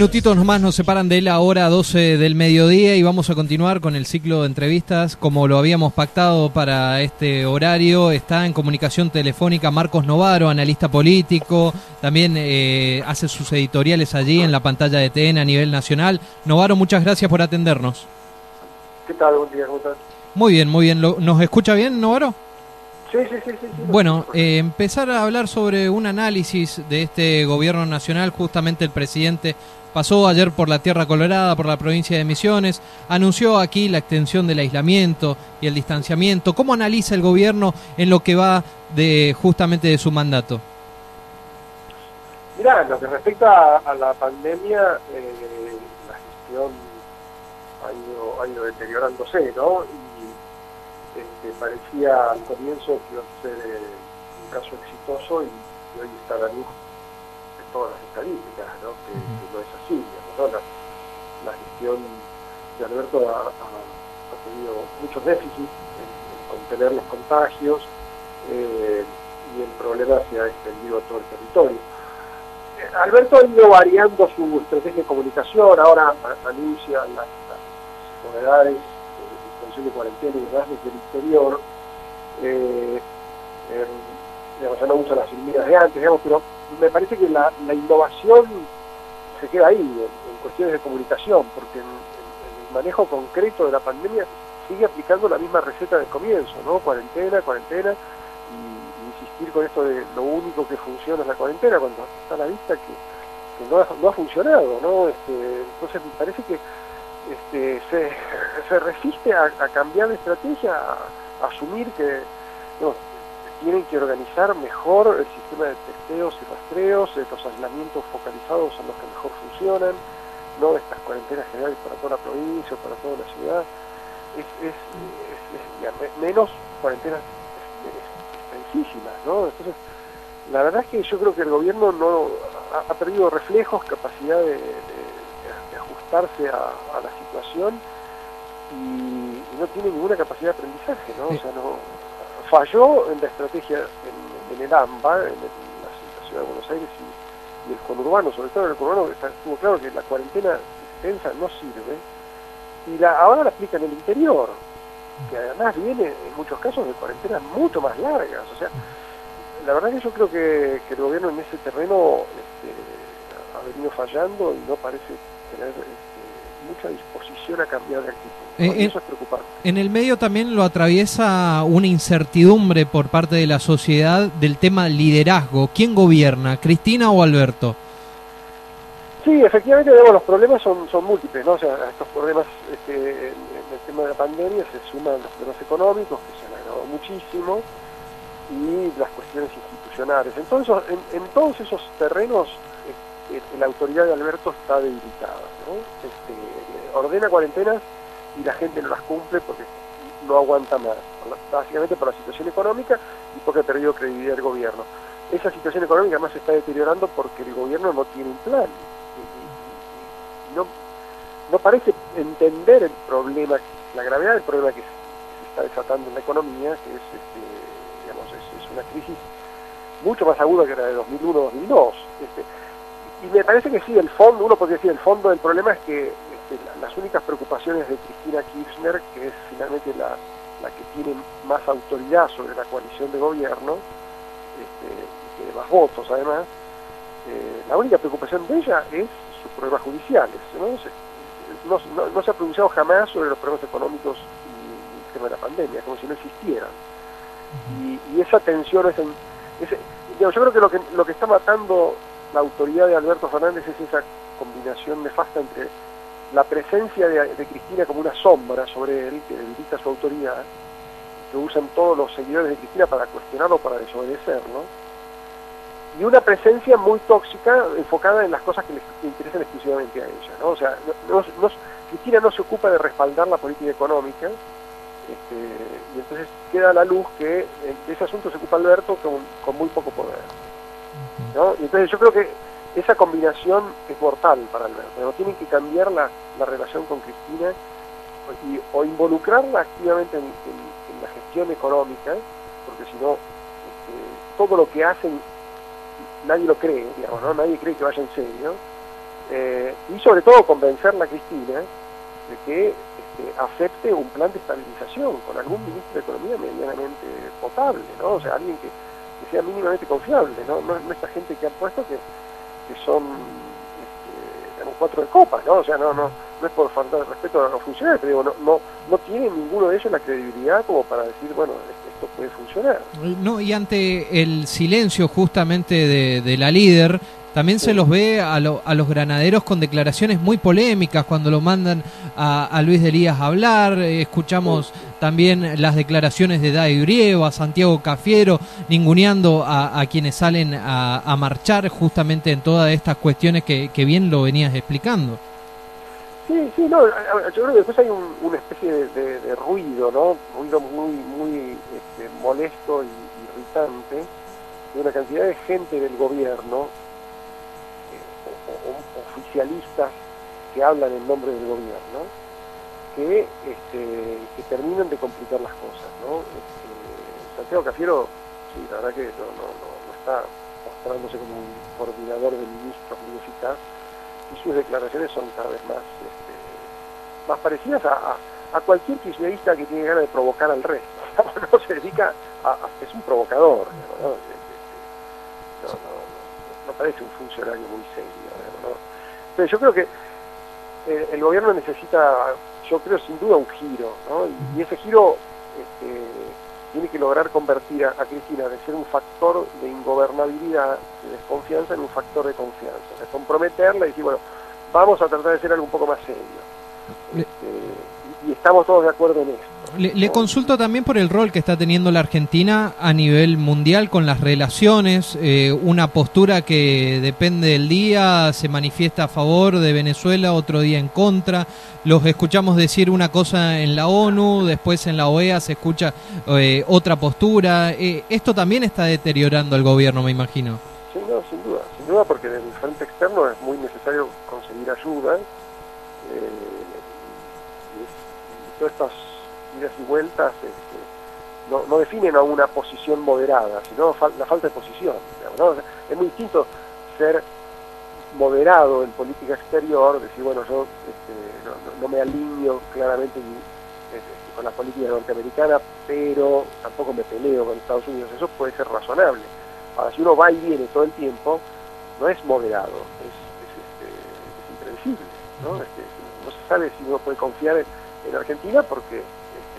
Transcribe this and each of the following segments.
minutitos nomás nos separan de la hora 12 del mediodía y vamos a continuar con el ciclo de entrevistas como lo habíamos pactado para este horario. Está en comunicación telefónica Marcos Novaro, analista político, también eh, hace sus editoriales allí en la pantalla de TN a nivel nacional. Novaro, muchas gracias por atendernos. ¿Qué tal? Buen día, ¿cómo estás? Muy bien, muy bien. ¿Nos escucha bien, Novaro? Sí, sí, sí, sí, Bueno, eh, empezar a hablar sobre un análisis de este gobierno nacional, justamente el presidente Pasó ayer por la Tierra Colorada, por la provincia de Misiones, anunció aquí la extensión del aislamiento y el distanciamiento. ¿Cómo analiza el gobierno en lo que va de justamente de su mandato? Mira, lo que respecta a, la pandemia, eh, la gestión ha ido, deteriorándose, ¿no? Y este, parecía al comienzo que iba a ser eh, un caso exitoso y, hoy está la luz todas las estadísticas, ¿no? que, no es así. La, gestión de Alberto ha, tenido muchos déficits en, contener los contagios eh, y el problema se ha extendido a todo el territorio. Eh, Alberto ha ido variando su estrategia de comunicación, ahora anuncia las, novedades de disposición de cuarentena y demás desde el interior. Eh, ya no usa las filminas de antes, digamos, pero me parece que la, innovación se queda ahí, en, cuestiones de comunicación, porque en, el manejo concreto de la pandemia sigue aplicando la misma receta del comienzo, ¿no? Cuarentena, cuarentena, y, insistir con esto de lo único que funciona es la cuarentena, cuando está a la vista que, no, ha, funcionado, ¿no? Este, entonces me parece que este, se, resiste a, cambiar de estrategia, a, asumir que no, tienen que organizar mejor el sistema de testeos y rastreos, los aislamientos focalizados son los que mejor funcionan, no estas cuarentenas generales para toda la provincia o para toda la ciudad, es, menos cuarentenas extensísimas, ¿no? Entonces, la verdad es que yo creo que el gobierno no ha, perdido reflejos, capacidad de, ajustarse a, la situación y, no tiene ninguna capacidad de aprendizaje, ¿no? O sea, no, falló en la estrategia en, el AMBA, en, la, ciudad de Buenos Aires y, el conurbano, sobre todo en el conurbano, estuvo claro que la cuarentena extensa no sirve, y la, ahora la aplica en el interior, que además viene en muchos casos de cuarentenas mucho más largas, o sea, la verdad que yo creo que, el gobierno en ese terreno este, ha venido fallando y no parece tener este, mucha disposición a cambiar de actitud. Eh, eso es preocupante. En el medio también lo atraviesa una incertidumbre por parte de la sociedad del tema liderazgo. ¿Quién gobierna, Cristina o Alberto? Sí, efectivamente, los problemas son, son múltiples, ¿no? O sea, estos problemas este, en, el tema de la pandemia se suman los problemas económicos, que se han agravado muchísimo, y las cuestiones institucionales. Entonces, en, todos esos terrenos, la autoridad de Alberto está debilitada. Este, ordena cuarentenas y la gente no las cumple porque no aguanta más, básicamente por la situación económica y porque ha perdido credibilidad el gobierno. Esa situación económica además se está deteriorando porque el gobierno no tiene un plan. no, parece entender el problema, la gravedad del problema que se está desatando en la economía, que es, este, una crisis mucho más aguda que la de 2001-2002. Este, y me parece que sí, el fondo, uno podría decir, el fondo del problema es que las únicas preocupaciones de Cristina Kirchner, que es finalmente la, que tiene más autoridad sobre la coalición de gobierno, este, y tiene más votos además, eh, la única preocupación de ella es sus problemas judiciales. ¿no? no, se ha pronunciado jamás sobre los problemas económicos y el tema de la pandemia, como si no existieran. y, esa tensión es, yo creo que lo, que lo que está matando la autoridad de Alberto Fernández es esa combinación nefasta entre la presencia de, Cristina como una sombra sobre él, que indica su autoridad, que usan todos los seguidores de Cristina para cuestionarlo, para desobedecerlo, y una presencia muy tóxica enfocada en las cosas que les interesan exclusivamente a ella. O sea, Cristina no se ocupa de respaldar la política económica, este, y entonces queda a la luz que de ese asunto se ocupa Alberto con muy poco poder. Y entonces yo creo que esa combinación es mortal para Alberto. pero Tienen que cambiar la, relación con Cristina o involucrarla activamente en, la gestión económica, porque si no, este, todo lo que hacen nadie lo cree, digamos, ¿no? nadie cree que vaya en serio. Eh, y sobre todo convencerla a Cristina de que este, acepte un plan de estabilización con algún ministro de Economía medianamente potable, ¿no? O sea, alguien que, sea mínimamente confiable, ¿no? No, no esta gente que han puesto que que son este, cuatro de copa, ¿no? O sea, no, no, no es por falta de respeto a los funcionarios, pero digo, no, no, no tiene ninguno de ellos la credibilidad como para decir, bueno, esto puede funcionar. No, y ante el silencio justamente de, de la líder, también se los ve a, a, los granaderos con declaraciones muy polémicas cuando lo mandan a, Luis de Elías a hablar. Eh, escuchamos también las declaraciones de Dai Urieva, a Santiago Cafiero, ninguneando a, quienes salen a, marchar justamente en todas estas cuestiones que, bien lo venías explicando. Sí, sí, no, yo creo que después hay una especie de, ruido, ¿no? Ruido muy, muy este, molesto y irritante de una cantidad de gente del gobierno oficialistas que hablan en nombre del gobierno, que, este, que terminan de complicar las cosas. ¿no? Este, Santiago Cafiero, sí, la verdad que no, no, no, está mostrándose como un coordinador de ministros muy eficaz y sus declaraciones son cada vez más, este, más parecidas a, a, cualquier kirchnerista que tiene ganas de provocar al resto. no se dedica a, es un provocador, ¿no? No, no, parece un funcionario muy serio. Entonces yo creo que eh, el gobierno necesita, yo creo sin duda un giro, ¿no? y, ese giro este, tiene que lograr convertir a, Cristina de ser un factor de ingobernabilidad, de desconfianza, en un factor de confianza, de comprometerla y decir, bueno, vamos a tratar de hacer algo un poco más serio. Este, y estamos todos de acuerdo en esto. Le, consulto también por el rol que está teniendo la Argentina a nivel mundial con las relaciones, eh, una postura que depende del día, se manifiesta a favor de Venezuela, otro día en contra. Los escuchamos decir una cosa en la ONU, después en la OEA se escucha eh, otra postura. Eh, esto también está deteriorando el gobierno, me imagino. Sí, no, sin duda, sin duda, porque desde el frente externo es muy necesario conseguir ayuda. y todas estas y vueltas este, no, no, definen a una posición moderada, sino la falta de posición. es muy distinto ser moderado en política exterior, decir, bueno, yo este, no, me alineo claramente este, con la política norteamericana, pero tampoco me peleo con Estados Unidos. Eso puede ser razonable. Ahora, si uno va y viene todo el tiempo, no es moderado, es, impredecible. no se sabe si uno puede confiar en Argentina porque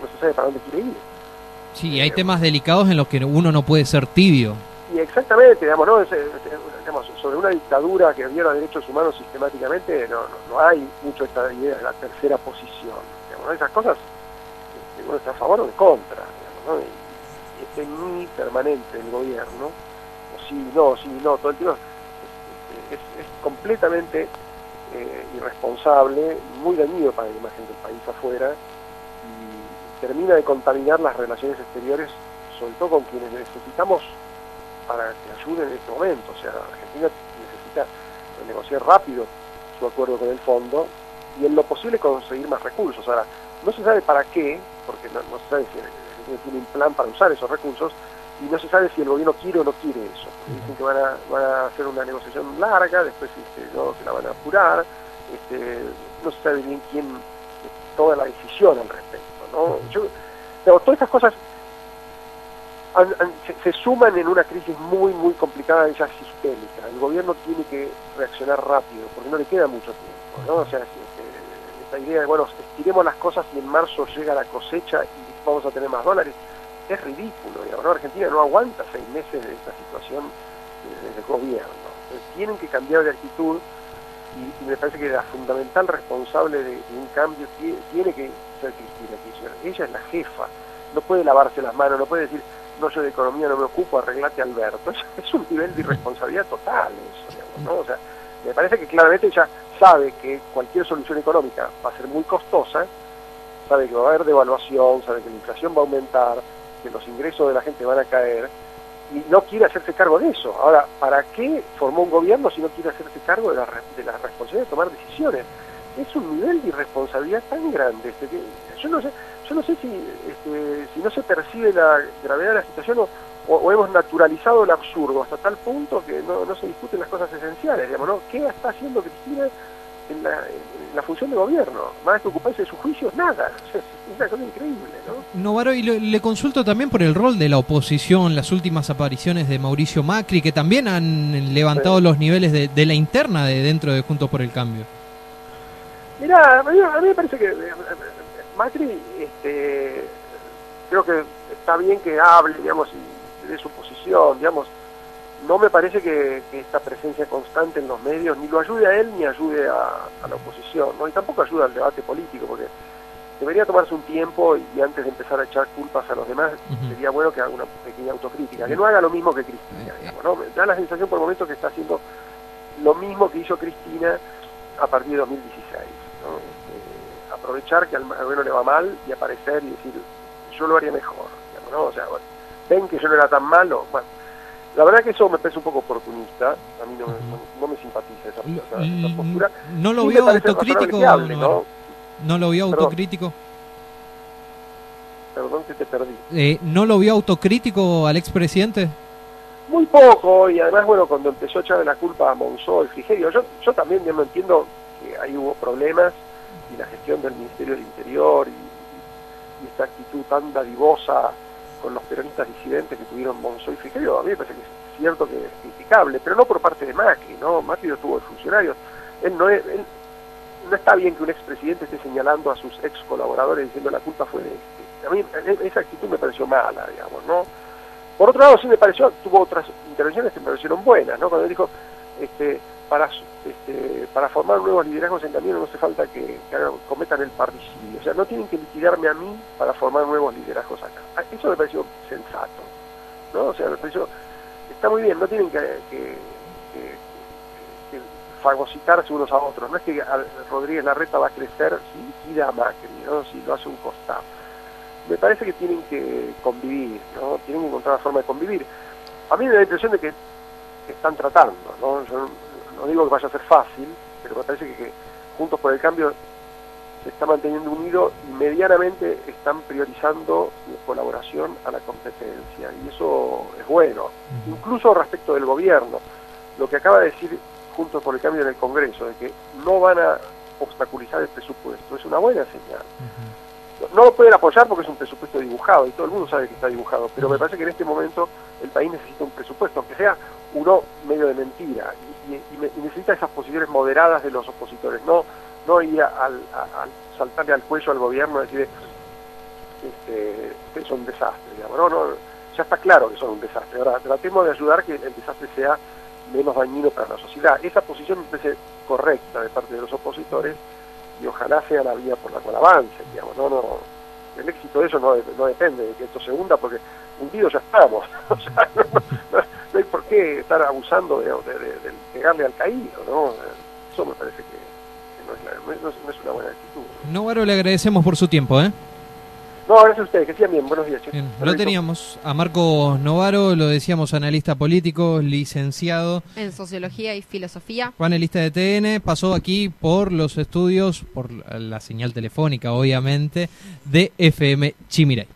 no se sabe para dónde quiere ir. Sí, hay temas delicados en los que uno no puede ser tibio. Y exactamente, digamos, ¿no? sobre una dictadura que viola derechos humanos sistemáticamente, no, no, hay mucho esta idea de la tercera posición. Digamos, Esas cosas, este, uno está a favor o en contra. Digamos, y, este ni permanente el gobierno, o sí, no, sí, no, todo el tiempo, es, es, completamente eh, irresponsable, muy dañino para la imagen del país afuera termina de contaminar las relaciones exteriores, sobre todo con quienes necesitamos para que ayuden en este momento. O sea, Argentina necesita negociar rápido su acuerdo con el fondo y en lo posible conseguir más recursos. Ahora, no se sabe para qué, porque no, se sabe si Argentina tiene un plan para usar esos recursos, y no se sabe si el gobierno quiere o no quiere eso. Dicen que van a, hacer una negociación larga, después este, no, se la van a apurar, este, no se sabe bien quién toma la decisión al respecto. ¿No? Yo, todas estas cosas se, suman en una crisis muy, muy complicada, ya sistémica. El gobierno tiene que reaccionar rápido, porque no le queda mucho tiempo, ¿no? O sea, esta idea de, bueno, estiremos las cosas y en marzo llega la cosecha y vamos a tener más dólares, es ridículo. Digamos, Argentina no aguanta seis meses de esta situación desde el gobierno. tienen que cambiar de actitud y, me parece que la fundamental responsable de, un cambio tiene, que ser Cristina Kirchner. Ella es la jefa, no puede lavarse las manos, no puede decir, no soy de economía, no me ocupo, arreglate Alberto. Es, un nivel de irresponsabilidad total eso, sea, me parece que claramente ella sabe que cualquier solución económica va a ser muy costosa, sabe que va a haber devaluación, sabe que la inflación va a aumentar, que los ingresos de la gente van a caer, y no quiere hacerse cargo de eso. Ahora, ¿para qué formó un gobierno si no quiere hacerse cargo de la, de la responsabilidad de tomar decisiones? Es un nivel de irresponsabilidad tan grande. Este, que yo no sé, yo no sé si, este, si no se percibe la gravedad de la situación o, o, hemos naturalizado el absurdo hasta tal punto que no, no se discuten las cosas esenciales. Digamos, ¿no? ¿Qué está haciendo Cristina en la, la función de gobierno. Más que ocuparse de sus juicios, nada. es una cosa increíble, ¿no? Novaro, y le, consulto también por el rol de la oposición, las últimas apariciones de Mauricio Macri, que también han levantado los niveles de, la interna de dentro de Juntos por el Cambio. Mira, a mí, me parece que eh, Macri, este, creo que está bien que hable, digamos, de su posición, digamos, no me parece que, esta presencia constante en los medios ni lo ayude a él ni ayude a, la oposición, ¿no? y tampoco ayuda al debate político, porque debería tomarse un tiempo y antes de empezar a echar culpas a los demás, sería bueno que haga una pequeña autocrítica, que no haga lo mismo que Cristina, digamos, ¿no? Me da la sensación por el momento que está haciendo lo mismo que hizo Cristina a partir de 2016, ¿no? Este, aprovechar que al gobierno le va mal y aparecer y decir, yo lo haría mejor, digamos, ¿no? O sea, ven que yo no era tan malo, bueno, la verdad que eso me parece un poco oportunista, a mí no, me simpatiza esa, postura. ¿No lo vio autocrítico? ¿no? ¿No lo vio autocrítico? Perdón que te perdí. Eh, ¿No lo vio autocrítico al expresidente? Muy poco, y además, bueno, cuando empezó a echarle la culpa a Monzó, Frigerio, yo, yo también no entiendo que ahí hubo problemas y la gestión del Ministerio del Interior y, y esta actitud tan dadivosa con los peronistas disidentes que tuvieron Monzó y Frigerio, a mí me parece que es cierto que es criticable, pero no por parte de Macri, ¿no? Macri no tuvo de funcionarios. Él no, es, no está bien que un expresidente esté señalando a sus ex colaboradores diciendo la culpa fue de este. A mí e, esa actitud me pareció mala, digamos, ¿no? Por otro lado, sí me pareció, tuvo otras intervenciones que me parecieron buenas, ¿no? Cuando dijo, este, para, este, para formar nuevos liderazgos en camino no hace falta que, cometan el parricidio. O sea, no tienen que liquidarme a mí para formar nuevos liderazgos acá. Ah, eso me pareció sensato. ¿no? O sea, me pareció, está muy bien, no tienen que, que, fagocitarse unos a otros. No es que Rodríguez Larreta va a crecer si liquida a Macri, ¿no? si lo hace un costado. Me parece que tienen que convivir, ¿no? tienen que encontrar la forma de convivir. A mí me da la impresión de que están tratando. No digo que vaya a ser fácil, pero me parece que, Juntos por el Cambio se está manteniendo unido y medianamente están priorizando la colaboración a la competencia, y eso es bueno, incluso respecto del gobierno. Lo que acaba de decir Juntos por el Cambio en el Congreso, de que no van a obstaculizar el presupuesto, es una buena señal. No lo pueden apoyar porque es un presupuesto dibujado y todo el mundo sabe que está dibujado, pero me parece que en este momento el país necesita un presupuesto, aunque sea uno medio de mentira, y, necesita esas posiciones moderadas de los opositores, no no ir al, saltarle al cuello al gobierno y decir este, son un desastre, digamos, no, no, ya está claro que son un desastre, ahora tratemos de ayudar que el desastre sea menos dañino para la sociedad. Esa posición me parece correcta de parte de los opositores y ojalá sea la vía por la cual avance, digamos, no, no, el éxito de eso no, no depende de que esto se hunda porque hundidos ya estamos, o sea, no, hay por qué estar abusando de, pegarle al caído, ¿no? Eso me parece que, no, es no, es una buena actitud. Novaro, le agradecemos por su tiempo, ¿eh? No, gracias a ustedes, que sigan bien. Buenos días, lo teníamos a Marcos Novaro, lo decíamos, analista político, licenciado en Sociología y Filosofía. Panelista de TN, pasó aquí por los estudios, por la señal telefónica, obviamente, de FM Chimiray.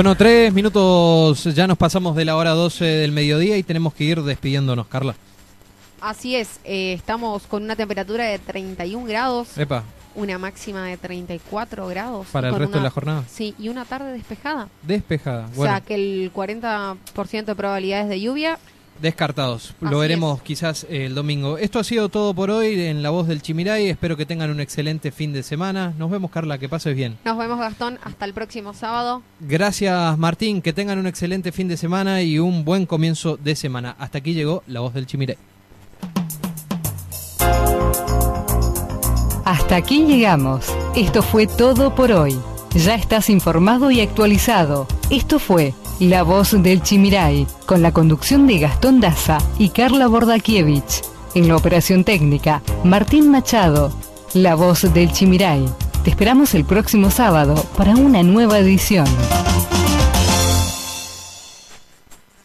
Bueno, tres minutos, ya nos pasamos de la hora 12 del mediodía y tenemos que ir despidiéndonos, Carla. Así es, eh, estamos con una temperatura de 31 grados, Epa, una máxima de 34 grados. para el resto de la jornada. Sí, y una tarde despejada. Despejada. O Bueno, sea, que el 40% de probabilidades de lluvia. Descartados. Así Lo veremos es. quizás eh, el domingo. Esto ha sido todo por hoy en La Voz del Chimiray. Espero que tengan un excelente fin de semana. Nos vemos, Carla, que pases bien. Nos vemos, Gastón, hasta el próximo sábado. Gracias, Martín. Que tengan un excelente fin de semana y un buen comienzo de semana. Hasta aquí llegó La Voz del Chimiray. Hasta aquí llegamos. Esto fue todo por hoy. Ya estás informado y actualizado. Esto fue La Voz del Chimiray, con la conducción de Gastón Daza y Carla Bordakiewicz. En la operación técnica, Martín Machado. La Voz del Chimiray. Te esperamos el próximo sábado para una nueva edición.